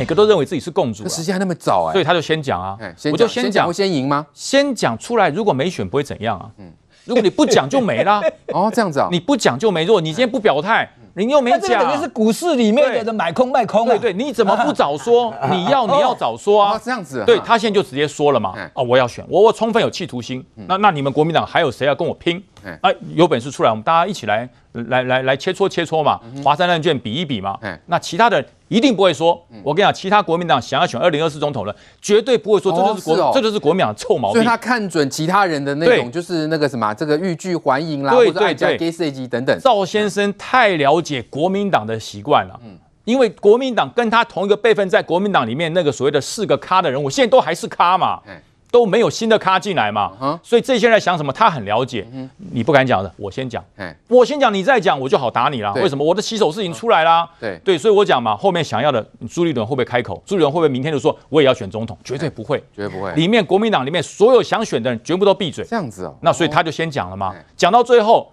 每个都认为自己是共主，时间还那么早哎，所以他就先讲啊，我就先讲，会先赢吗？先讲出来，如果没选不会怎样啊？嗯，如果你不讲就没啦 哦，这样子啊，你不讲就没。如果你今天不表态。你又没讲，这等于是股市里面的买空卖空对对，你怎么不早说？你要你要早说啊！这样子，对他现在就直接说了嘛。哦，我要选，我我充分有企图心。那那你们国民党还有谁要跟我拼？啊，有本事出来，我们大家一起来来来来切磋切磋嘛，华山论剑比一比嘛。那其他的一定不会说。我跟你讲，其他国民党想要选二零二四总统的，绝对不会说这就是国这就是国民党的臭毛病。所以他看准其他人的那种，就是那个什么，这个欲拒还迎啦，或者爱加给谁等等。赵先生太了解国民党的习惯了，因为国民党跟他同一个辈分，在国民党里面那个所谓的四个咖的人我，现在都还是咖嘛。都没有新的咖进来嘛，嗯、所以这些人在想什么，他很了解。嗯、你不敢讲的，我先讲。嘿我先讲，你再讲，我就好打你了。为什么？我的洗手式已经出来啦。对对，所以我讲嘛，后面想要的朱立伦会不会开口？朱立伦会不会明天就说我也要选总统？绝对不会，绝对不会。里面国民党里面所有想选的人，全部都闭嘴。这样子哦。那所以他就先讲了嘛，讲到最后。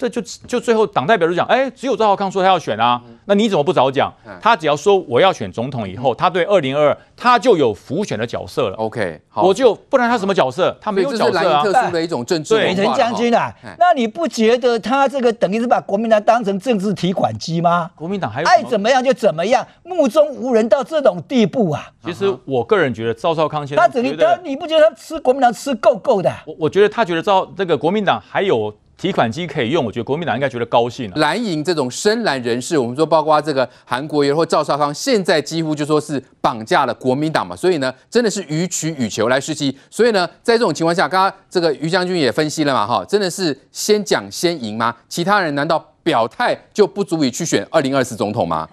这就就最后党代表就讲，哎，只有赵少康说他要选啊，那你怎么不早讲？他只要说我要选总统以后，他对二零二二他就有辅选的角色了。OK，好，我就不然他什么角色？他没有角色啊。特殊的一种政治。美人将军啊，那你不觉得他这个等于是把国民党当成政治提款机吗？国民党还爱怎么样就怎么样，目中无人到这种地步啊？其实我个人觉得赵少康现在他等于他，你不觉得他吃国民党吃够够的？我我觉得他觉得赵这个国民党还有。提款机可以用，我觉得国民党应该觉得高兴。蓝营这种深蓝人士，我们说包括这个韩国瑜或赵少康，现在几乎就说是绑架了国民党嘛。所以呢，真的是予取予求来试机。所以呢，在这种情况下，刚刚这个于将军也分析了嘛，哈，真的是先讲先赢吗？其他人难道表态就不足以去选二零二四总统吗？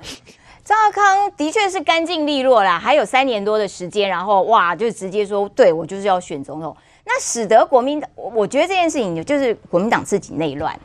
赵少康的确是干净利落啦，还有三年多的时间，然后哇，就直接说，对我就是要选总统。那使得国民党，我觉得这件事情就是国民党自己内乱了。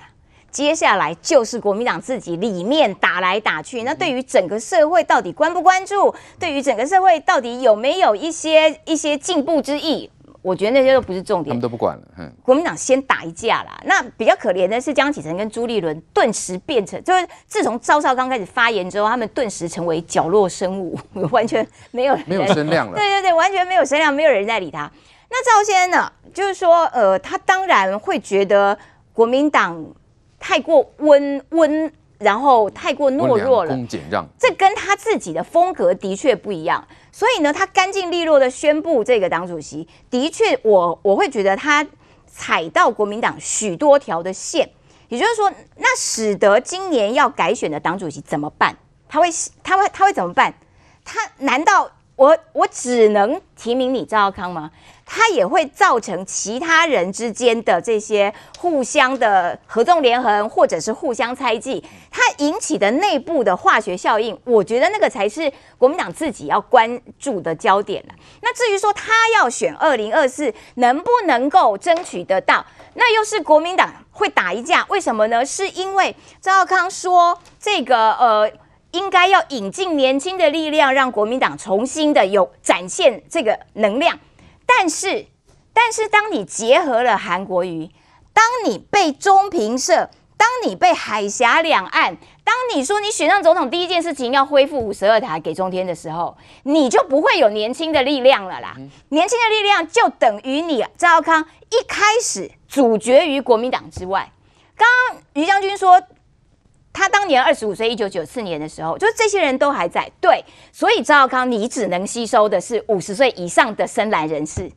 接下来就是国民党自己里面打来打去。那对于整个社会到底关不关注？对于整个社会到底有没有一些一些进步之意？我觉得那些都不是重点。他们都不管了。嗯。国民党先打一架啦。那比较可怜的是江启臣跟朱立伦，顿时变成就是自从赵少刚开始发言之后，他们顿时成为角落生物，完全没有没有声量了。对对对，完全没有声量，没有人在理他。那赵先生呢？就是说，呃，他当然会觉得国民党太过温温，然后太过懦弱了。这跟他自己的风格的确不一样。所以呢，他干净利落的宣布这个党主席，的确我，我我会觉得他踩到国民党许多条的线。也就是说，那使得今年要改选的党主席怎么办？他会他会他会怎么办？他难道我我只能提名你赵少康吗？它也会造成其他人之间的这些互相的合纵连横，或者是互相猜忌，它引起的内部的化学效应，我觉得那个才是国民党自己要关注的焦点了。那至于说他要选二零二四能不能够争取得到，那又是国民党会打一架，为什么呢？是因为赵少康说这个呃，应该要引进年轻的力量，让国民党重新的有展现这个能量。但是，但是，当你结合了韩国瑜，当你被中评社，当你被海峡两岸，当你说你选上总统第一件事情要恢复五十二台给中天的时候，你就不会有年轻的力量了啦。年轻的力量就等于你赵康一开始阻绝于国民党之外。刚刚于将军说，他当年二十五岁，一九九四年的时候，就是这些人都还在。对，所以赵少康，你只能吸收的是五十岁以上的深蓝人士，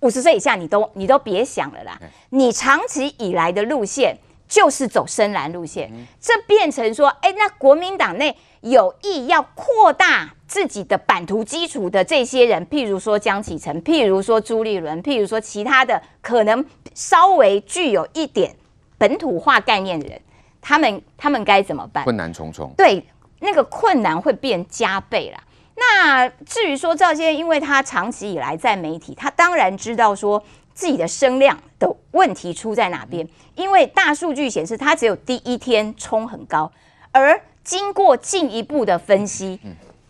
五十岁以下你都你都别想了啦。你长期以来的路线就是走深蓝路线，这变成说，哎，那国民党内有意要扩大自己的版图基础的这些人，譬如说江启臣，譬如说朱立伦，譬如说其他的可能稍微具有一点本土化概念的人。他们他们该怎么办？困难重重。对，那个困难会变加倍了。那至于说赵先生，因为他长期以来在媒体，他当然知道说自己的声量的问题出在哪边。因为大数据显示，他只有第一天冲很高，而经过进一步的分析，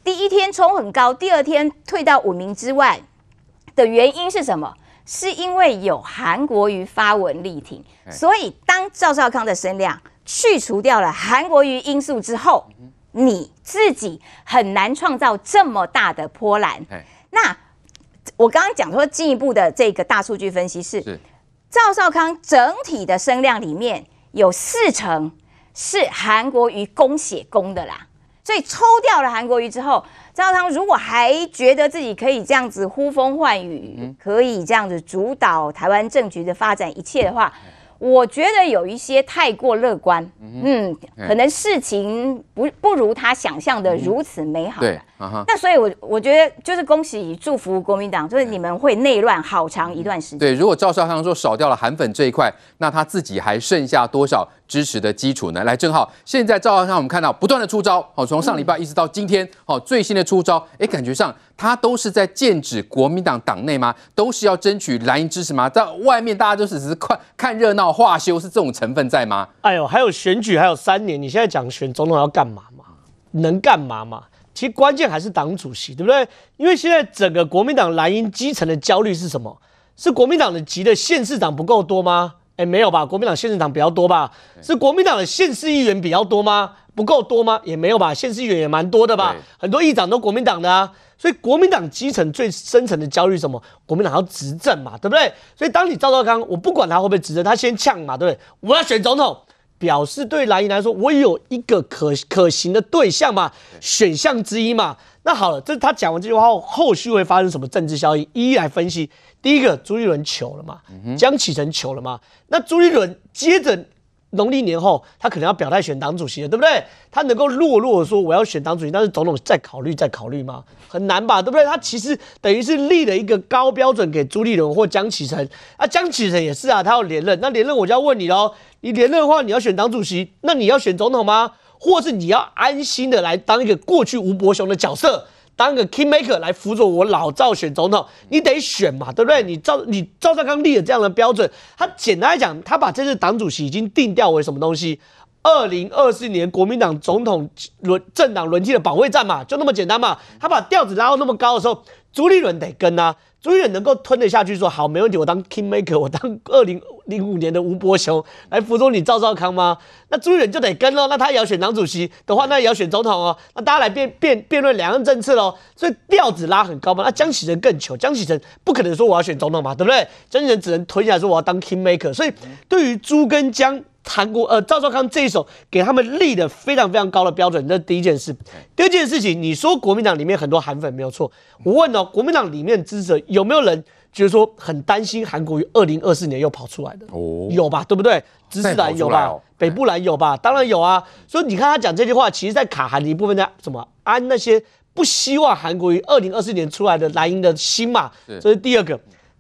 第一天冲很高，第二天退到五名之外的原因是什么？是因为有韩国瑜发文力挺，所以当赵少康的声量。去除掉了韩国瑜因素之后，你自己很难创造这么大的波澜。那我刚刚讲说进一步的这个大数据分析是，是赵少康整体的声量里面有四成是韩国瑜供血供的啦，所以抽掉了韩国瑜之后，赵少康如果还觉得自己可以这样子呼风唤雨，可以这样子主导台湾政局的发展一切的话。我觉得有一些太过乐观，嗯，可能事情不不如他想象的如此美好。对，那所以我，我我觉得就是恭喜祝福国民党，就是你们会内乱好长一段时间。对，如果赵少康说少掉了韩粉这一块，那他自己还剩下多少支持的基础呢？来，正好现在赵少康我们看到不断的出招，好，从上礼拜一直到今天，好，最新的出招，哎，感觉上。他都是在剑指国民党党内吗？都是要争取蓝营支持吗？在外面大家都是只是看看热闹、化修，是这种成分在吗？哎呦，还有选举，还有三年，你现在讲选总统要干嘛嘛？能干嘛嘛？其实关键还是党主席，对不对？因为现在整个国民党蓝营基层的焦虑是什么？是国民党的级的县市长不够多吗？哎，没有吧？国民党县市长比较多吧？是国民党的县市议员比较多吗？不够多吗？也没有吧？县市议员也蛮多的吧？很多议长都国民党的啊。所以国民党基层最深层的焦虑什么？国民党要执政嘛，对不对？所以当你赵少康，我不管他会不会执政，他先呛嘛，对不对？我要选总统，表示对蓝营来说，我有一个可可行的对象嘛，选项之一嘛。那好了，这他讲完这句话后，后续会发生什么政治效应？一一来分析。第一个，朱立伦求了嘛，江启臣求了嘛。那朱立伦接着。农历年后，他可能要表态选党主席了，对不对？他能够落落说我要选党主席，但是总统再考虑再考虑吗？很难吧，对不对？他其实等于是立了一个高标准给朱立伦或江启臣啊，江启臣也是啊，他要连任，那连任我就要问你喽，你连任的话，你要选党主席，那你要选总统吗？或是你要安心的来当一个过去吴伯雄的角色？当个 key maker 来辅佐我老赵选总统，你得选嘛，对不对？你赵你赵少康立了这样的标准，他简单来讲，他把这次党主席已经定调为什么东西？二零二四年国民党总统轮政党轮替的保卫战嘛，就那么简单嘛。他把调子拉到那么高的时候，朱立伦得跟啊。朱立伦能够吞得下去，说好没问题，我当 kingmaker，我当二零零五年的吴伯雄来辅佐你赵少康吗？那朱立伦就得跟喽，那他也要选党主席的话，那也要选总统哦。那大家来辩辩辩论两岸政策喽，所以调子拉很高嘛。那江启臣更糗，江启臣不可能说我要选总统嘛，对不对？江启臣只能吞下来说我要当 kingmaker。所以对于朱跟江。韩国呃，赵少康这一手给他们立的非常非常高的标准，这是第一件事。第二件事情，你说国民党里面很多韩粉没有错，我问哦，国民党里面支持者有没有人觉得说很担心韩国瑜二零二四年又跑出来的？哦，有吧，对不对？知识蓝有吧，哦、北部蓝有吧，当然有啊。所以你看他讲这句话，其实在卡韩的一部分在什么安那些不希望韩国瑜二零二四年出来的蓝营的心嘛，这是第二个。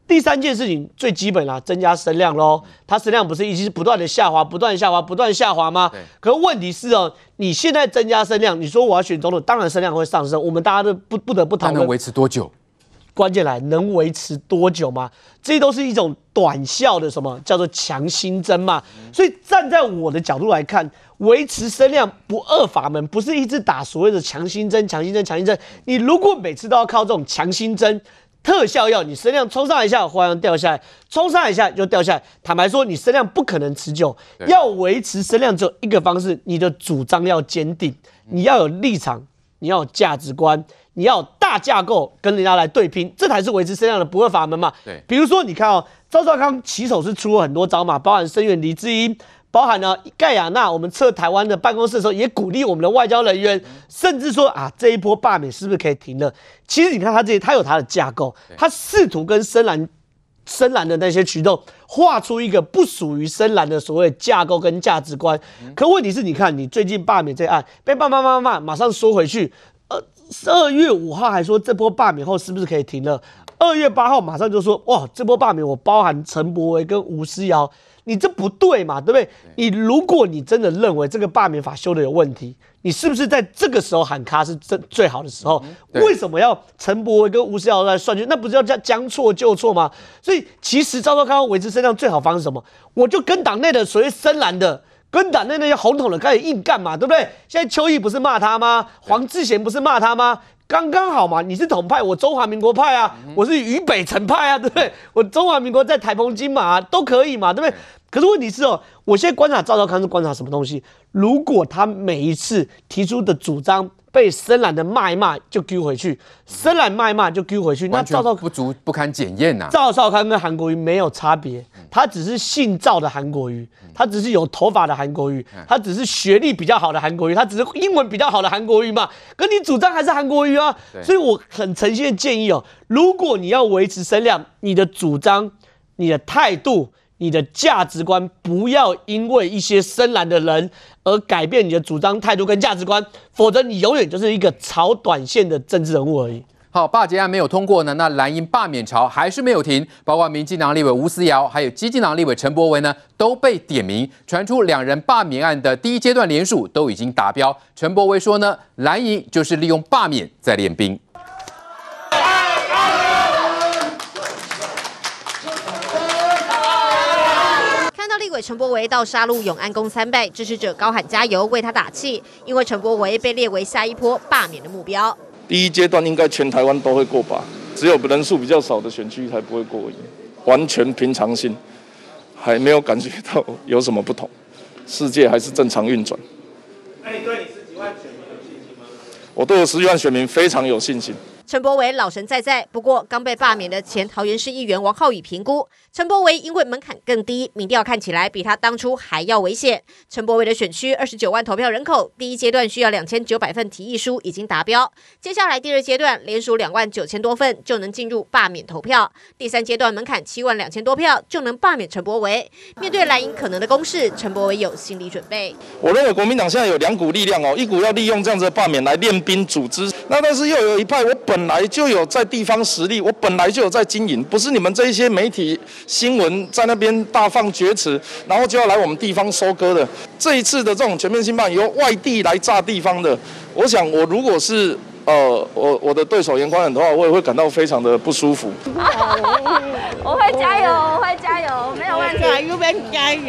第三件事情最基本啦，增加声量喽。它声量不是一直不断的下滑，不断下滑，不断下滑吗？可是问题是哦，你现在增加声量，你说我要选总统，当然声量会上升。我们大家都不不得不讨论，能维持多久？关键来，能维持多久吗？这些都是一种短效的什么叫做强心针嘛。所以站在我的角度来看，维持声量不二法门，不是一直打所谓的强心针、强心针、强心针。你如果每次都要靠这种强心针。特效药，你声量冲上一下，花样掉下来，冲上一下又掉下来。坦白说，你声量不可能持久，要维持声量只有一个方式，你的主张要坚定，你要有立场，你要有价值观，你要有大架构跟人家来对拼，这才是维持声量的不二法门嘛。对，比如说你看哦，赵少康起手是出了很多招嘛，包含声援黎智英。包含了盖亚纳，我们撤台湾的办公室的时候，也鼓励我们的外交人员，甚至说啊，这一波罢免是不是可以停了？其实你看他这些，他有他的架构，他试图跟深蓝、深蓝的那些举动画出一个不属于深蓝的所谓架构跟价值观。可问题是，你看你最近罢免这案被骂骂骂骂骂，马上缩回去。呃，二月五号还说这波罢免后是不是可以停了？二月八号马上就说哇，这波罢免我包含陈柏惟跟吴思瑶。你这不对嘛，对不对？你如果你真的认为这个罢免法修的有问题，你是不是在这个时候喊卡是最最好的时候？为什么要陈柏惟跟吴思瑶来算计？那不是要将将错就错吗？所以其实赵少康维持身上最好方式是什么？我就跟党内的所谓深蓝的，跟党内那些红统的开始硬干嘛，对不对？现在邱毅不是骂他吗？黄志贤不是骂他吗？刚刚好嘛，你是统派，我中华民国派啊，我是渝北辰派啊，对不对？我中华民国在台澎金马啊，都可以嘛，对不对？可是问题是哦，我现在观察赵少康是观察什么东西？如果他每一次提出的主张被深蓝的骂一骂就丢回去，深蓝骂一骂就丢回去，那赵少康不足不堪检验呐。赵少康跟韩国瑜没有差别，他只是姓赵的韩国瑜，他只是有头发的韩国瑜，他只是学历比较好的韩国瑜，他只是英文比较好的韩国瑜嘛。可你主张还是韩国瑜啊，所以我很诚心的建议哦，如果你要维持声量，你的主张、你的态度。你的价值观不要因为一些深蓝的人而改变你的主张态度跟价值观，否则你永远就是一个炒短线的政治人物而已。好，罢检案没有通过呢，那蓝营罢免潮还是没有停，包括民进党立委吴思瑶，还有基进党立委陈柏惟呢，都被点名，传出两人罢免案的第一阶段联署都已经达标。陈柏惟说呢，蓝营就是利用罢免在练兵。立委陈柏惟到杀戮永安宫参拜，支持者高喊加油，为他打气。因为陈柏惟被列为下一波罢免的目标。第一阶段应该全台湾都会过吧，只有人数比较少的选区才不会过，完全平常心，还没有感觉到有什么不同，世界还是正常运转。那你对你十几万选民有信心吗？我对我十几万选民非常有信心。陈柏伟老神在在，不过刚被罢免的前桃园市议员王浩宇评估，陈柏惟因为门槛更低，民调看起来比他当初还要危险。陈柏惟的选区二十九万投票人口，第一阶段需要两千九百份提议书已经达标，接下来第二阶段连署两万九千多份就能进入罢免投票，第三阶段门槛七万两千多票就能罢免陈柏惟。面对蓝营可能的攻势，陈柏惟有心理准备。我认为国民党现在有两股力量哦，一股要利用这样子的罢免来练兵组织，那但是又有一派我本。本来就有在地方实力，我本来就有在经营，不是你们这一些媒体新闻在那边大放厥词，然后就要来我们地方收割的。这一次的这种全面性办由外地来炸地方的，我想我如果是。呃，我我的对手颜宽很的话，我也会感到非常的不舒服。我会加油，我会加油，没有问题。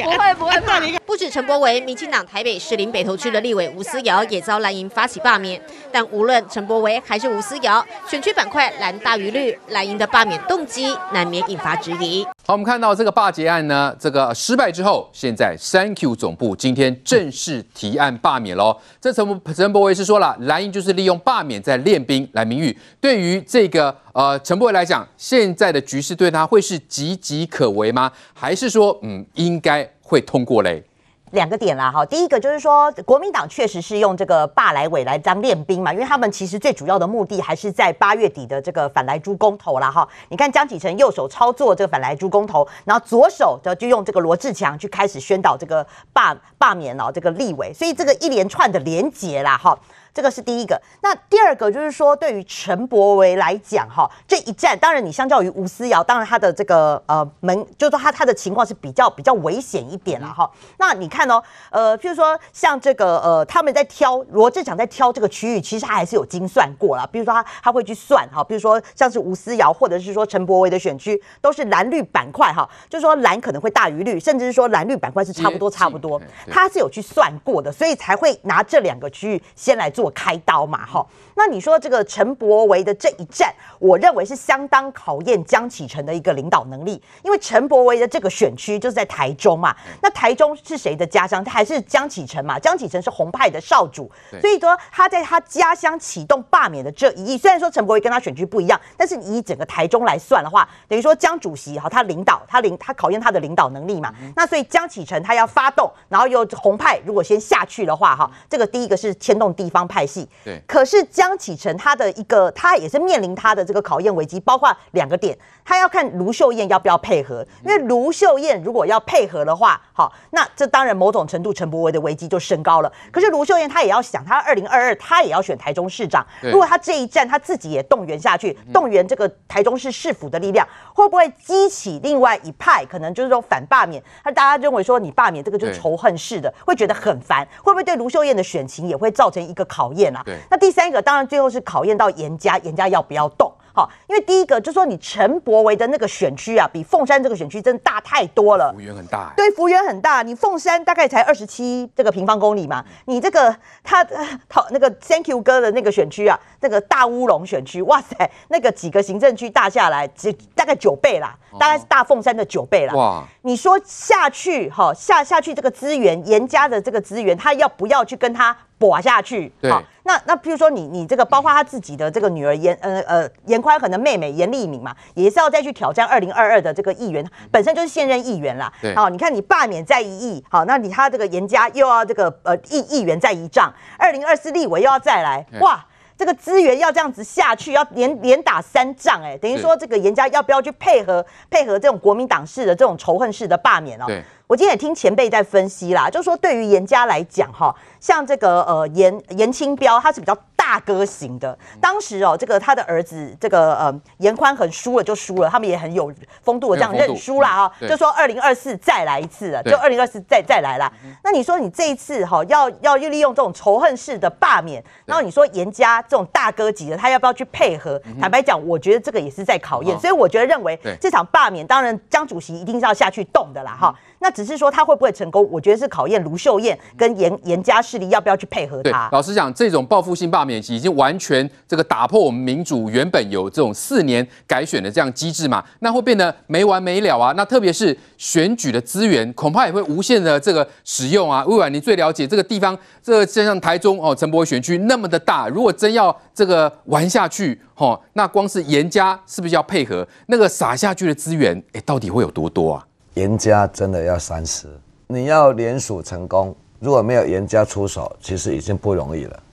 不会不会怕。不止陈柏惟，民进党台北市林北投区的立委吴思瑶也遭蓝营发起罢免。但无论陈柏惟还是吴思瑶，选区板块蓝大于绿，蓝营的罢免动机难免引发质疑。好，我们看到这个罢检案呢，这个失败之后，现在三 Q 总部今天正式提案罢免喽。这陈陈柏惟是说了，蓝营就是利用罢免。在练兵来名誉，对于这个呃陈柏惟来讲，现在的局势对他会是岌岌可危吗？还是说嗯应该会通过嘞？两个点啦，哈，第一个就是说，国民党确实是用这个罢来委来当练兵嘛，因为他们其实最主要的目的还是在八月底的这个反来猪公投啦，哈。你看江启臣右手操作这个反来猪公投，然后左手的就用这个罗志强去开始宣导这个罢罢免哦这个立委，所以这个一连串的连结啦，哈。这个是第一个，那第二个就是说，对于陈柏惟来讲，哈，这一战，当然你相较于吴思瑶，当然他的这个呃门，就是说他他的情况是比较比较危险一点了哈。那你看哦，呃，譬如说像这个呃，他们在挑罗志祥在挑这个区域，其实他还是有精算过了。比如说他他会去算哈，比如说像是吴思瑶或者是说陈柏惟的选区都是蓝绿板块哈，就是说蓝可能会大于绿，甚至是说蓝绿板块是差不多差不多，他是有去算过的，所以才会拿这两个区域先来做开刀嘛，哈，那你说这个陈柏维的这一战，我认为是相当考验江启臣的一个领导能力，因为陈柏维的这个选区就是在台中嘛，那台中是谁的家乡？他还是江启臣嘛，江启臣是红派的少主，所以说他在他家乡启动罢免的这一役，虽然说陈柏维跟他选区不一样，但是你以整个台中来算的话，等于说江主席哈，他领导他领他考验他的领导能力嘛，那所以江启臣他要发动，然后又红派如果先下去的话哈，这个第一个是牵动地方派系。对，可是江启臣他的一个，他也是面临他的这个考验危机，包括两个点，他要看卢秀燕要不要配合，因为卢秀燕如果要配合的话，好，那这当然某种程度陈柏惟的危机就升高了。可是卢秀燕她也要想，她二零二二她也要选台中市长，如果她这一战她自己也动员下去，动员这个台中市市府的力量，会不会激起另外一派可能就是说反罢免？那大家认为说你罢免这个就是仇恨式的，会觉得很烦，会不会对卢秀燕的选情也会造成一个考验啊？那第三个当然最后是考验到严家，严家要不要动？好，因为第一个就是说你陈柏维的那个选区啊，比凤山这个选区真的大太多了，幅员很大。对，幅员很大。你凤山大概才二十七这个平方公里嘛，你这个他他那个 Thank you 哥的那个选区啊，那个大乌龙选区，哇塞，那个几个行政区大下来，只大概概九倍啦，大概是大凤山的九倍啦。哇！你说下去哈，下下去这个资源，严家的这个资源，他要不要去跟他搏下去？对。那那譬如说你你这个包括他自己的这个女儿严呃呃严宽恒的妹妹严丽敏嘛，也是要再去挑战二零二二的这个议员，本身就是现任议员啦。对。好，你看你罢免再一役，好，那你他这个严家又要这个呃议议员再一仗，二零二四立委又要再来，哇！这个资源要这样子下去，要连连打三仗，哎，等于说这个严家要不要去配合配合这种国民党式的这种仇恨式的罢免哦？对，我今天也听前辈在分析啦，就是说对于严家来讲哈，像这个呃严严清标他是比较。大哥型的，当时哦，这个他的儿子这个呃严宽很输了就输了，他们也很有风度的这样认输了哈，就说二零二四再来一次了，就二零二四再再来啦。那你说你这一次哈要要利用这种仇恨式的罢免，然后你说严家这种大哥级的，他要不要去配合？坦白讲，我觉得这个也是在考验，所以我觉得认为这场罢免，当然江主席一定是要下去动的啦哈。那只是说他会不会成功？我觉得是考验卢秀燕跟严严家势力要不要去配合他。老实讲，这种报复性罢免已经完全这个打破我们民主原本有这种四年改选的这样机制嘛，那会变得没完没了啊。那特别是选举的资源，恐怕也会无限的这个使用啊。魏婉，你最了解这个地方，这个像台中哦，陈柏惟选区那么的大，如果真要这个玩下去，哦，那光是严家是不是要配合？那个撒下去的资源，哎，到底会有多多啊？颜家真的要三思，你要连署成功，如果没有颜家出手，其实已经不容易了。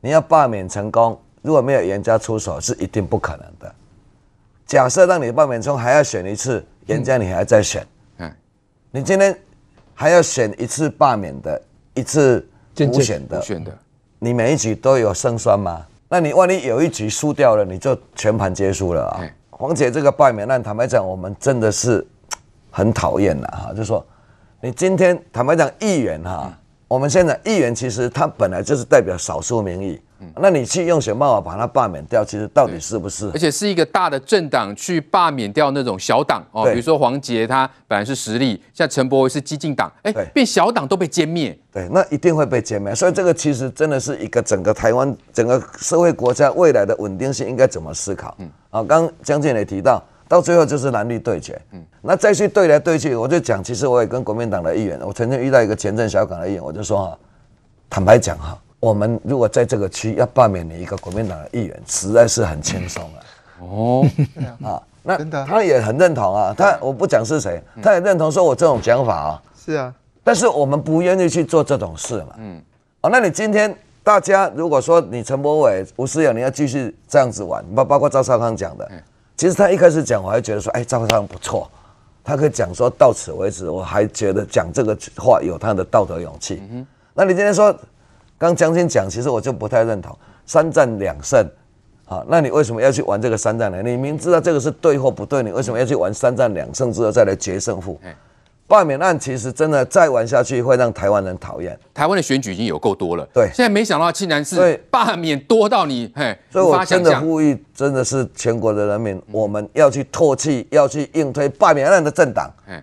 你要罢免成功，如果没有颜家出手，是一定不可能的。假设让你罢免中还要选一次，颜家你还在选，你今天还要选一次罢免的，一次无选的，选的，你每一局都有胜算吗？那你万一有一局输掉了，你就全盘皆输了啊！黄姐这个罢免案，坦白讲，我们真的是。很讨厌的哈，就是说，你今天坦白讲，议员哈，我们现在议员其实他本来就是代表少数民意，那你去用什么办法把他罢免掉，其实到底是不是？而且是一个大的政党去罢免掉那种小党哦，比如说黄杰他本来是实力，像陈柏惟是激进党，哎，变小党都被歼灭，对，那一定会被歼灭。所以这个其实真的是一个整个台湾整个社会国家未来的稳定性应该怎么思考？嗯，啊，刚江建也提到。到最后就是蓝绿对决，嗯，那再去对来对去，我就讲，其实我也跟国民党的议员，我曾经遇到一个前镇小港的议员，我就说啊，坦白讲哈，我们如果在这个区要罢免你一个国民党的议员，实在是很轻松啊。哦，啊，那他也很认同啊，他我不讲是谁，他也认同说我这种讲法啊。是啊，但是我们不愿意去做这种事嘛。嗯，哦，那你今天大家如果说你陈柏伟、吴思友你要继续这样子玩，包包括赵少康讲的。其实他一开始讲，我还觉得说，哎，赵少康不错，他可以讲说到此为止，我还觉得讲这个话有他的道德勇气。那你今天说，刚将军讲，其实我就不太认同三战两胜，啊，那你为什么要去玩这个三战呢？你明知道这个是对或不对，你为什么要去玩三战两胜之后再来决胜负？罢免案其实真的再玩下去会让台湾人讨厌。台湾的选举已经有够多了，对，现在没想到竟然是罢免多到你，嘿，所以我真的呼吁，真的是全国的人民，我们要去唾弃，要去硬推罢免案的政党，嗯，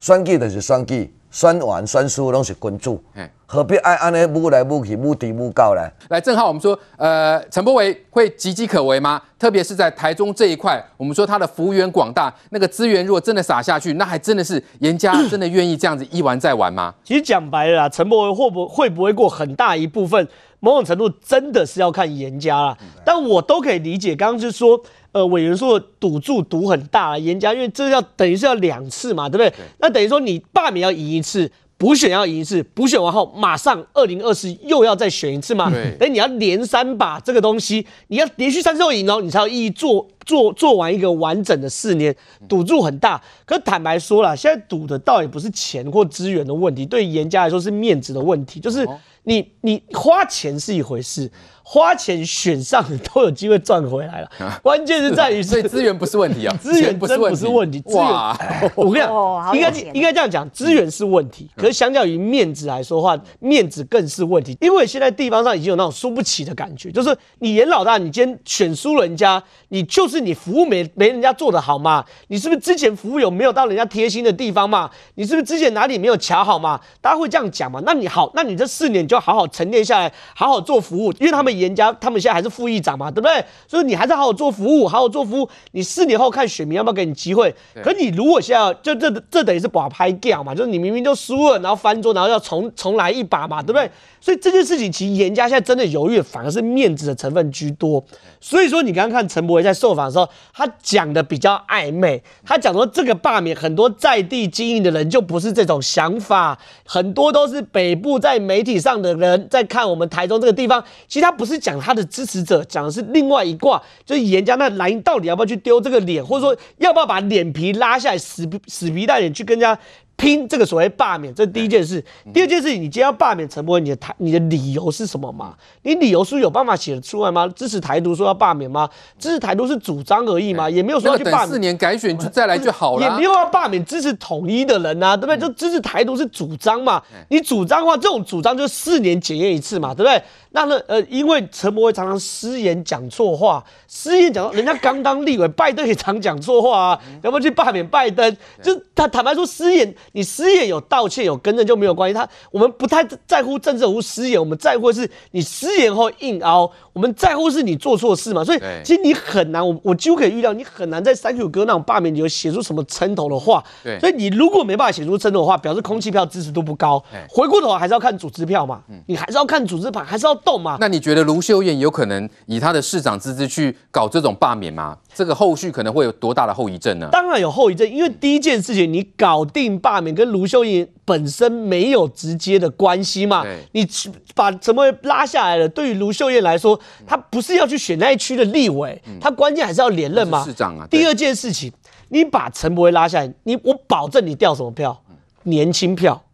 双计的是选举。选完选输都是君主，何必爱安尼舞来舞去舞低舞高呢？来，正好我们说，呃，陈柏惟会岌岌可危吗？特别是在台中这一块，我们说他的幅员广大，那个资源如果真的撒下去，那还真的是严家真的愿意这样子一玩再玩吗？其实讲白了啦，陈柏惟会不会不会过很大一部分，某种程度真的是要看严家啦。但我都可以理解，刚刚就是说。呃，委员说赌注赌很大，严家因为这要等于是要两次嘛，对不对？对那等于说你罢免要赢一次，补选要赢一次，补选完后马上二零二四又要再选一次嘛？对，等于你要连三把这个东西，你要连续三次都赢哦，你才有意义做做做完一个完整的四年，赌注很大。可坦白说了，现在赌的倒也不是钱或资源的问题，对严家来说是面子的问题，就是你你花钱是一回事。花钱选上都有机会赚回来了，关键是在于，所以资源不是问题啊，资源真不是问题，资源，我跟你讲，应该应该这样讲，资源是问题，可是相较于面子来说的话，面子更是问题，因为现在地方上已经有那种输不起的感觉，就是你严老大，你今天选输人家，你就是就是你服务没没人家做的好嘛？你是不是之前服务有没有到人家贴心的地方嘛？你是不是之前哪里没有瞧好嘛？大家会这样讲嘛？那你好，那你这四年就好好沉淀下来，好好做服务，因为他们严家他们现在还是副议长嘛，对不对？所以你还是好好做服务，好好做服务。你四年后看选民要不要给你机会？可你如果现在就这这等于是把拍掉嘛？就是你明明就输了，然后翻桌，然后要重重来一把嘛，对不对？所以这件事情其实严家现在真的犹豫，反而是面子的成分居多。所以说你刚刚看陈柏惟在受访的时候，他讲的比较暧昧，他讲说这个罢免很多在地经营的人就不是这种想法，很多都是北部在媒体上的人在看我们台中这个地方。其实他不是讲他的支持者，讲的是另外一卦，就是严家那蓝营到底要不要去丢这个脸，或者说要不要把脸皮拉下来，死死皮赖脸去跟人家。拼这个所谓罢免，这是第一件事。第二件事，你今天要罢免陈柏惟，你的台，你的理由是什么嘛？你理由书有办法写得出来吗？支持台独说要罢免吗？支持台独是主张而已嘛，也没有说要去罢免。四年改选就再来就好了，也没有要罢免支持统一的人啊，对不对？就支持台独是主张嘛，你主张的话，这种主张就四年检验一次嘛，对不对？那呢？呃，因为陈柏惟常常失言讲错话，失言讲，人家刚当立委，拜登也常讲错话啊，要不要去罢免拜登？就他坦白说失言，你失言有道歉有更正就没有关系。他我们不太在乎政治人物失言，我们在乎的是你失言后硬凹，我们在乎是你做错事嘛。所以其实你很难，我我几乎可以预料，你很难在三 Q 哥那种罢免理由写出什么称头的话。对，所以你如果没办法写出称头的话，表示空气票支持度不高。回过头还是要看组织票嘛，你还是要看组织盘，还是要。动嘛？那你觉得卢秀燕有可能以她的市长资质去搞这种罢免吗？这个后续可能会有多大的后遗症呢？当然有后遗症，因为第一件事情，你搞定罢免跟卢秀燕本身没有直接的关系嘛。你把陈柏惟拉下来了，对于卢秀燕来说，她不是要去选那一区的立委，她关键还是要连任嘛。市长啊。第二件事情，你把陈柏惟拉下来，你我保证你掉什么票？年轻票、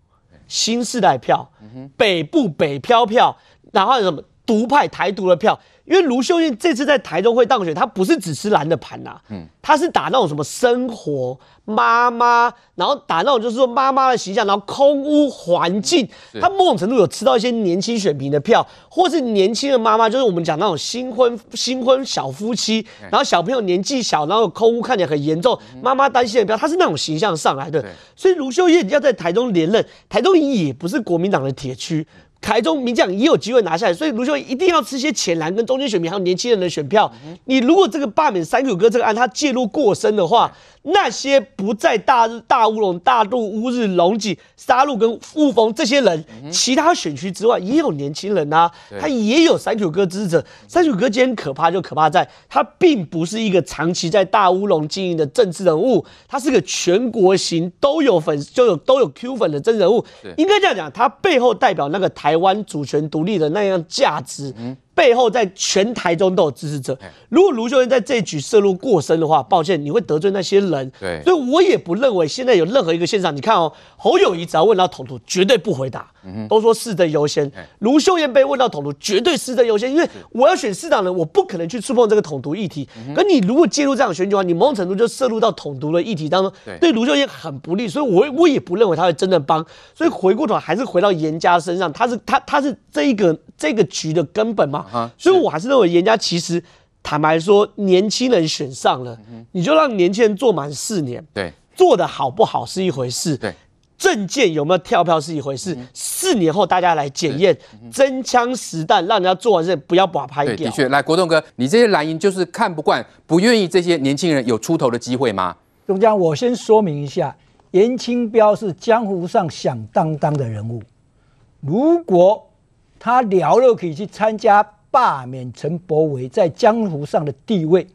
新世代票、北部北漂票。然后什么独派台独的票？因为卢秀燕这次在台中会当选，她不是只吃蓝的盘呐、啊，嗯，她是打那种什么生活妈妈，然后打那种就是说妈妈的形象，然后空屋环境，她某种程度有吃到一些年轻选民的票，或是年轻的妈妈，就是我们讲那种新婚新婚小夫妻，然后小朋友年纪小，然后空屋看起来很严重，妈妈担心的票，她是那种形象上来的，所以卢秀燕要在台中连任，台中也不是国民党的铁区。台中名将也有机会拿下来，所以卢秀燕一定要吃些浅蓝跟中间选民还有年轻人的选票。你如果这个罢免三九哥这个案他介入过深的话，那些不在大日、大乌龙、大陆、乌日、龙脊、沙鹿跟雾峰这些人，其他选区之外也有年轻人啊，他也有三九哥支持者。三九哥今天可怕就可怕在，他并不是一个长期在大乌龙经营的政治人物，他是个全国型都有粉就有都有 Q 粉的政治人物。应该这样讲，他背后代表那个台台湾主权独立的那样价值。背后在全台中都有支持者。如果卢秀燕在这一局涉入过深的话，抱歉，你会得罪那些人。对，所以我也不认为现在有任何一个现场，你看哦，侯友谊只要问到统独，绝对不回答，都说市政优先。卢秀燕被问到统独，绝对市政优先，因为我要选市长人，我不可能去触碰这个统独议题。可你如果介入这样选举的话，你某种程度就涉入到统独的议题当中，对卢秀燕很不利。所以我我也不认为他会真的帮。所以回过头还是回到严家身上，他是他他是这一个这个局的根本嘛。啊，所以我还是认为严家其实坦白说，年轻人选上了，你就让年轻人做满四年，对，做的好不好是一回事，对，政见有没有跳票是一回事，四年后大家来检验，真枪实弹，让人家做完事不要把拍掉。的确，来国栋哥，你这些蓝营就是看不惯，不愿意这些年轻人有出头的机会吗？中江，我先说明一下，严清标是江湖上响当当的人物，如果。他聊了可以去参加罢免陈柏惟，在江湖上的地位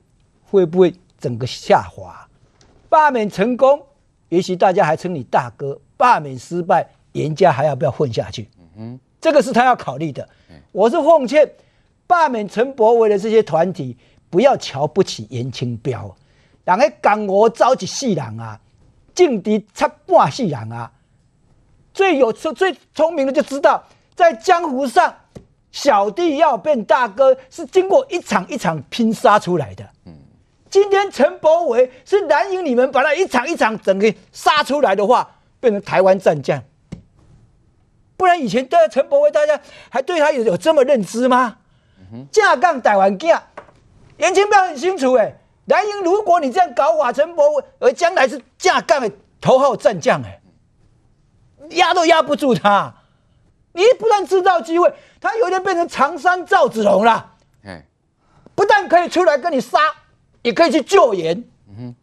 会不会整个下滑？罢免成功，也许大家还称你大哥；罢免失败，严家还要不要混下去？嗯，这个是他要考虑的。我是奉劝罢免陈柏惟的这些团体，不要瞧不起严清标。人家江湖走一世人啊，劲敌差半世人啊，最有最聪明的就知道。在江湖上，小弟要变大哥是经过一场一场拼杀出来的。嗯，今天陈柏惟是蓝营，你们把他一场一场整个杀出来的话，变成台湾战将。不然以前的陈柏惟，大家还对他有有这么认知吗？架杠台湾架，颜清标很清楚哎，蓝营，如果你这样搞法，陈柏惟而将来是架杠的头号战将，哎，压都压不住他。你不但制造机会，他有一天变成常山赵子龙了。不但可以出来跟你杀，也可以去救援。嗯哼，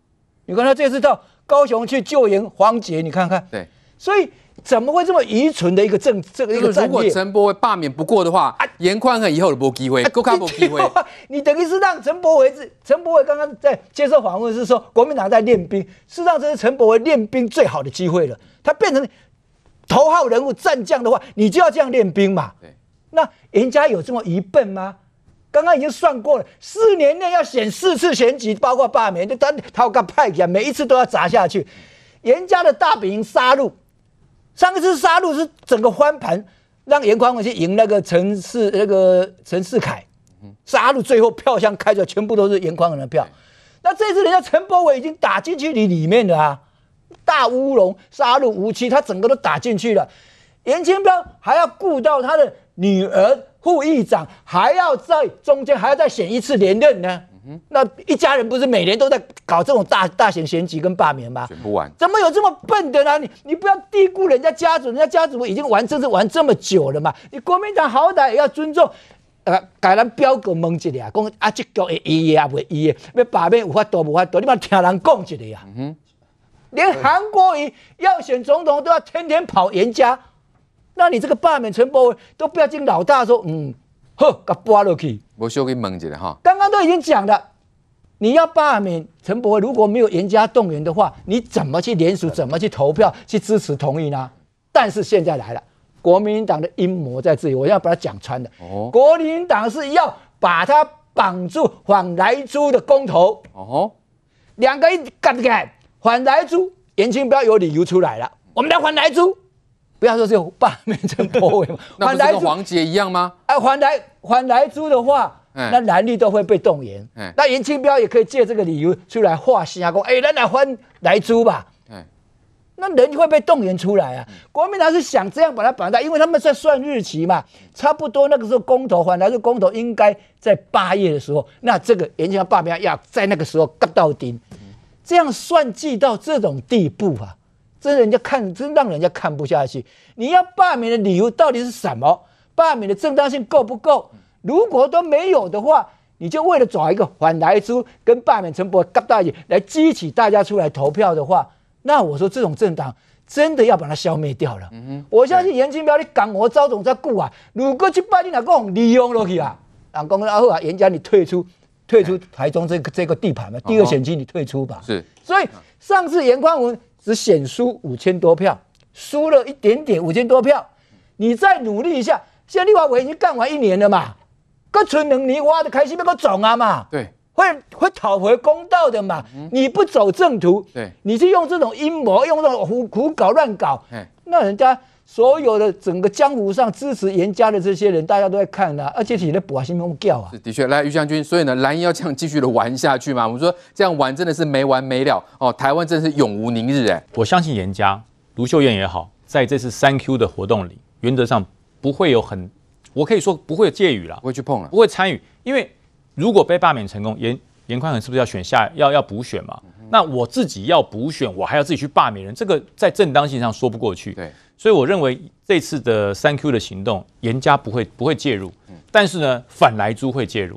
你看他这次到高雄去救援黄杰，你看看。对，所以怎么会这么愚蠢的一个政这个一个战略？如果陈柏惟罢免不过的话，啊，颜宽恒以后都没机会，够看没机会。你等于是让陈柏惟是陈柏惟刚刚在接受访问是说国民党在练兵，事实上这是陈柏惟练兵最好的机会了。他变成头号人物战将的话，你就要这样练兵嘛。对，那人家有这么愚笨吗？刚刚已经算过了，四年内要选四次选举，包括罢免，就单他个派给每一次都要砸下去。严家的大本营杀戮，上一次杀戮是整个翻盘，让颜宽恒去赢那个陈世那个陈世凯，杀戮最后票箱开出全部都是颜宽恒的票。那这次人家陈柏伟已经打进去里里面了啊，大乌龙杀戮无期，他整个都打进去了。严清标还要顾到他的女儿。副议长还要在中间还要再选一次连任呢，嗯、那一家人不是每年都在搞这种大大型选举跟罢免吗？选不完，怎么有这么笨的呢？你你不要低估人家家族，人家家族已经玩政治玩这么久了嘛。你国民党好歹也要尊重，呃，改咱标个问一下，讲啊，这局会伊啊，不会伊，要罢免有法度无法度，你嘛听人讲一下呀。连韩国瑜要选总统都要天天跑严家。那你这个罢免陈柏文都不要进老大说，嗯，呵，给拨落去。我先给问一下哈，刚刚都已经讲了，你要罢免陈柏文，如果没有严家动员的话，你怎么去联署，怎么去投票去支持同意呢？但是现在来了，国民党的阴谋在这里，我要把它讲穿的。哦，国民党是要把它绑住反莱猪的公投。哦，两个一干不干？反莱猪，严清标有理由出来了，我们来反莱猪。不要说是有罢免陈柏伟嘛，那不是跟黄杰一样吗？哎，反莱反莱猪的话，欸、那蓝绿都会被动员。欸、那严清标也可以借这个理由出来画瞎说，哎，咱来反莱猪吧。欸、那人会被动员出来啊。嗯、国民党是想这样把它绑在，因为他们在算日期嘛，差不多那个时候公投反莱猪公投应该在八月的时候，那这个严清标罢免要在那个时候干到底，嗯、这样算计到这种地步啊。真人家看，真让人家看不下去。你要罢免的理由到底是什么？罢免的正当性够不够？如果都没有的话，你就为了找一个反台猪跟罢免陈柏惟夹到一起来激起大家出来投票的话，那我说这种政党真的要把它消灭掉了。嗯，我相信严金彪你港我招总在顾啊，如果去拜你哪个利用落去啊？啊，公阿后啊，严家你退出，退出台中这个这个地盘嘛，第二选区你退出吧。是，所以上次严宽文。只险输五千多票，输了一点点五千多票，你再努力一下。现在立法委已经干完一年了嘛，各村能你挖的开心那个种啊嘛，对，会会讨回公道的嘛。嗯、你不走正途，对，你是用这种阴谋，用这种胡胡搞乱搞，那人家所有的整个江湖上支持严家的这些人，大家都在看啊，而且你的博心梦叫啊。是的确，来于将军，所以呢，蓝营要这样继续的玩下去嘛？我们说这样玩真的是没完没了哦，台湾真的是永无宁日哎。我相信严家卢秀燕也好，在这次三 Q 的活动里，原则上不会有很，我可以说不会有介入了，不会去碰了，不会参与，因为如果被罢免成功，严严宽恒是不是要选下要要补选嘛？嗯、那我自己要补选，我还要自己去罢免人，这个在正当性上说不过去。对。所以我认为这次的三 Q 的行动，严家不会不会介入，但是呢，反莱猪会介入，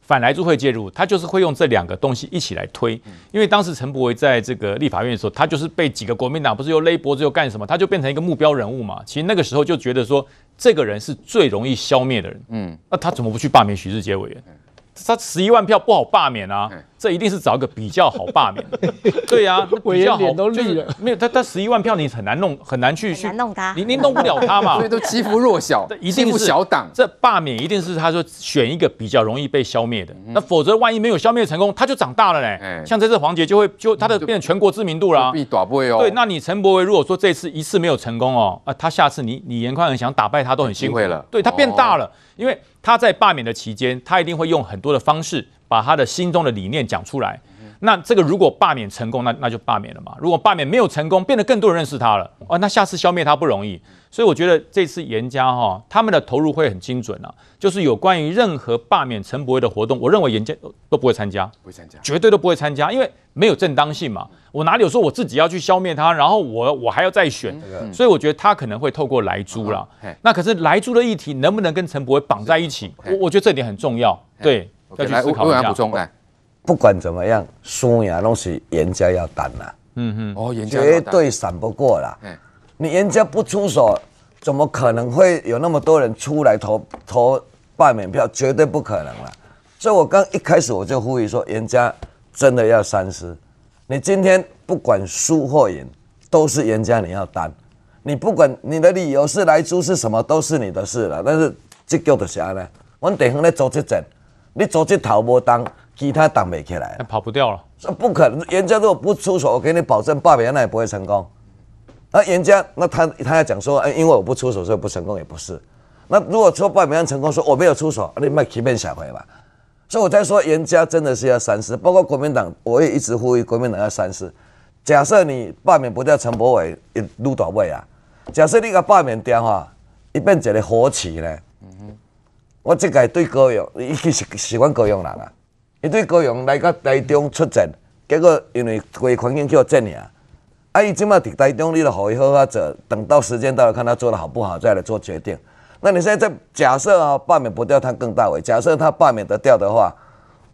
反莱猪会介入，他就是会用这两个东西一起来推，因为当时陈柏惟在这个立法院的时候，他就是被几个国民党不是又勒脖子又干什么，他就变成一个目标人物嘛。其实那个时候就觉得说，这个人是最容易消灭的人，嗯，那他怎么不去罢免许志杰委员？他十一万票不好罢免啊，这一定是找一个比较好罢免的。对呀、啊，比较好都绿了。没有他，他十一万票你很难弄，很难去去弄他，你你弄不了他嘛。所以都欺负弱小，一定是小党。这罢免一定是他说选一个比较容易被消灭的，那否则万一没有消灭成功，他就长大了嘞。像这次黄杰就会就他的变成全国知名度了、啊。对，那你陈柏维如果说这次一次没有成功哦，啊，他下次你你颜宽恒想打败他都很辛苦了。对他变大了，因为。他在罢免的期间，他一定会用很多的方式把他的心中的理念讲出来。那这个如果罢免成功，那那就罢免了嘛。如果罢免没有成功，变得更多人认识他了，哦，那下次消灭他不容易。所以我觉得这次严家哈，他们的投入会很精准啊。就是有关于任何罢免陈伯威的活动，我认为严家都不会参加，不会参加，绝对都不会参加，因为没有正当性嘛。我哪里有说我自己要去消灭他，然后我我还要再选？所以我觉得他可能会透过莱猪啦。那可是莱猪的议题能不能跟陈伯威绑在一起？我我觉得这点很重要。对，要去思考一下。补充，不管怎么样，输赢都是赢家要担啦。嗯哼，哦，赢家绝对闪不过啦。你赢家不出手，怎么可能会有那么多人出来投投罢免票？绝对不可能了。所以我刚一开始我就呼吁说，赢家真的要三思。你今天不管输或赢，都是赢家你要担。你不管你的理由是来租是什么，都是你的事了。但是这叫做啥呢？我们地方在组织战，你组织头无当，其他挡不起来，跑不掉了。这不可能。人家如果不出手，我给你保证，罢免那也不会成功。那人家，那他他要讲说，哎，因为我不出手，所以不成功，也不是。那如果说罢免案成功，说我没有出手，你卖欺骗小回吧。所以我在说，人家真的是要三思。包括国民党，我也一直呼吁国民党要三思。假设你罢免不掉陈柏伟，一撸倒位啊。假设你个罢免掉哈，一变一个火棋呢？我这个对高雄，伊其实喜欢高雄人啊。伊对高雄来个台中出战，结果因为规环境叫这样。啊！伊即马伫台中，你著互伊好好做，等到时间到了，看他做得好不好，再来做决定。那你现在在假设啊，罢免不掉他更大位，假设他罢免得掉的话，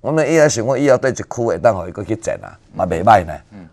我们以后想讲以后对一区会当互伊搁去整啊，嘛袂歹呢。嗯。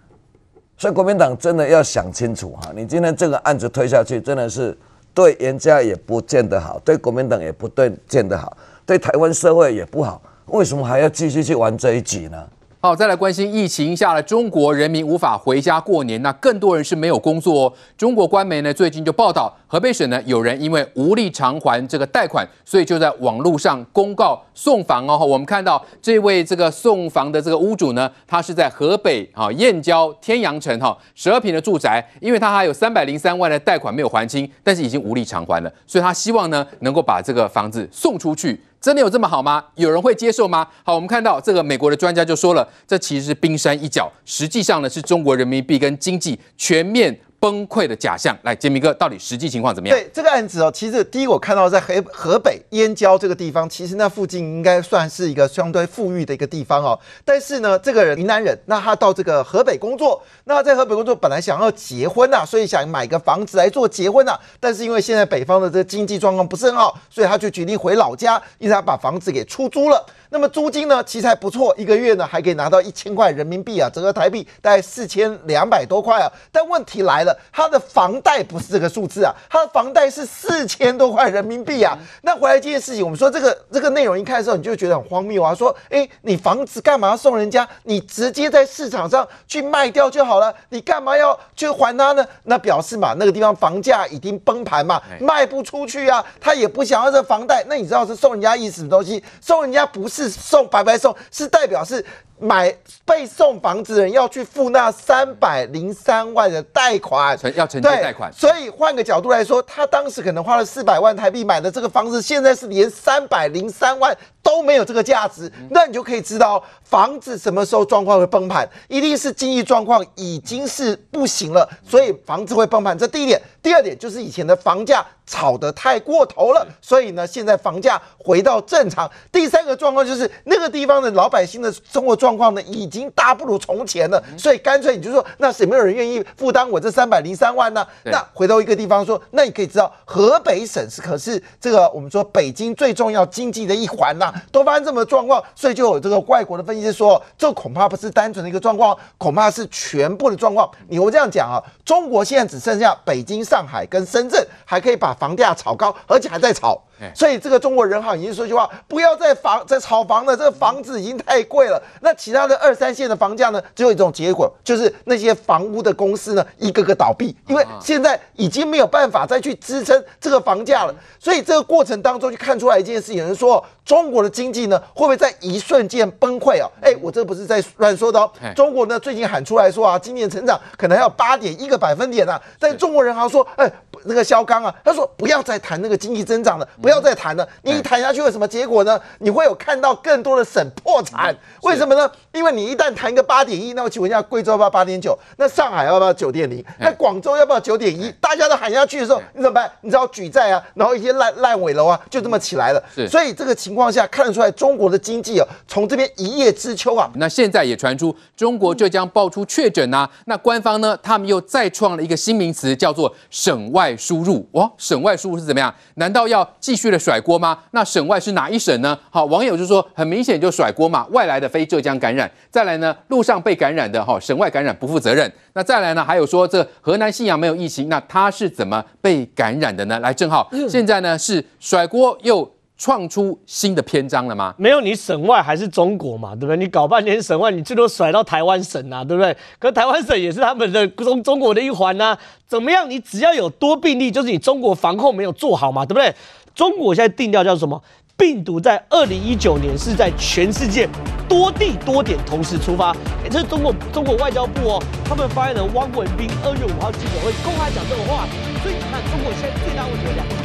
所以国民党真的要想清楚哈，你今天这个案子推下去，真的是对人家也不见得好，对国民党也不对见得好，对台湾社会也不好。为什么还要继续去玩这一局呢？好，再来关心疫情下的中国人民无法回家过年，那更多人是没有工作哦。中国官媒呢最近就报道，河北省呢有人因为无力偿还这个贷款，所以就在网络上公告送房哦。我们看到这位这个送房的这个屋主呢，他是在河北啊燕郊天阳城哈十二平的住宅，因为他还有三百零三万的贷款没有还清，但是已经无力偿还了，所以他希望呢能够把这个房子送出去。真的有这么好吗？有人会接受吗？好，我们看到这个美国的专家就说了，这其实是冰山一角，实际上呢是中国人民币跟经济全面崩溃的假象，来，杰明哥，到底实际情况怎么样？对这个案子哦，其实第一我看到在河河北燕郊这个地方，其实那附近应该算是一个相对富裕的一个地方哦。但是呢，这个人云南人，那他到这个河北工作，那在河北工作本来想要结婚呐、啊，所以想买个房子来做结婚呐、啊。但是因为现在北方的这个经济状况不是很好，所以他就决定回老家，因为他把房子给出租了。那么租金呢，其实还不错，一个月呢还可以拿到一千块人民币啊，折合台币大概四千两百多块啊。但问题来了，他的房贷不是这个数字啊，他的房贷是四千多块人民币啊。那回来这件事情，我们说这个这个内容一看的时候，你就觉得很荒谬啊。说，哎，你房子干嘛要送人家？你直接在市场上去卖掉就好了，你干嘛要去还他呢？那表示嘛，那个地方房价已经崩盘嘛，卖不出去啊，他也不想要这房贷。那你知道是送人家意思什么东西？送人家不是。是送白白送，是代表是买被送房子的人要去付那三百零三万的贷款，要承接贷款。所以换个角度来说，他当时可能花了四百万台币买的这个房子，现在是连三百零三万都没有这个价值。那你就可以知道，房子什么时候状况会崩盘，一定是经济状况已经是不行了，所以房子会崩盘。这第一点，第二点就是以前的房价。炒得太过头了，所以呢，现在房价回到正常。第三个状况就是那个地方的老百姓的生活状况呢，已经大不如从前了。所以干脆你就说，那谁没有人愿意负担我这三百零三万呢？那回到一个地方说，那你可以知道，河北省是可是这个我们说北京最重要经济的一环呐，都发生这么状况，所以就有这个外国的分析师说，这恐怕不是单纯的一个状况，恐怕是全部的状况。你我这样讲啊，中国现在只剩下北京、上海跟深圳还可以把房价炒高，而且还在炒，所以这个中国人行已经说句话，不要再房再炒房了，这个房子已经太贵了。那其他的二三线的房价呢？只有一种结果，就是那些房屋的公司呢，一个个倒闭，因为现在已经没有办法再去支撑这个房价了。所以这个过程当中就看出来一件事情，有人说中国的经济呢会不会在一瞬间崩溃哦？哎，我这不是在乱说的哦。中国呢最近喊出来说啊，今年成长可能还有八点一个百分点啊，但中国人行说，哎。那个肖刚啊，他说不要再谈那个经济增长了，不要再谈了。你一谈下去会什么结果呢？你会有看到更多的省破产，为什么呢？因为你一旦谈一个八点一，那我请问一下，贵州要不要八点九？那上海要不要九点零？那广州要不要九点一？大家都喊下去的时候，你怎么办？你知道举债啊，然后一些烂烂尾楼啊，就这么起来了。所以这个情况下看得出来，中国的经济啊，从这边一叶知秋啊。那现在也传出中国浙江爆出确诊啊，那官方呢，他们又再创了一个新名词，叫做省外输入。哇，省外输入是怎么样？难道要继续的甩锅吗？那省外是哪一省呢？好，网友就说很明显就甩锅嘛，外来的非浙江感染。再来呢，路上被感染的哈，省外感染不负责任。那再来呢，还有说这河南信阳没有疫情，那他是怎么被感染的呢？来，正浩，现在呢是甩锅又。创出新的篇章了吗？没有，你省外还是中国嘛，对不对？你搞半天省外，你最多甩到台湾省啊，对不对？可台湾省也是他们的中中国的一环啊。怎么样？你只要有多病例，就是你中国防控没有做好嘛，对不对？中国现在定调叫什么？病毒在二零一九年是在全世界多地多点同时出发。这是中国中国外交部哦，他们发言人汪文斌二月五号记者会公开讲这个话。所以你看，中国现在最大问题有两个，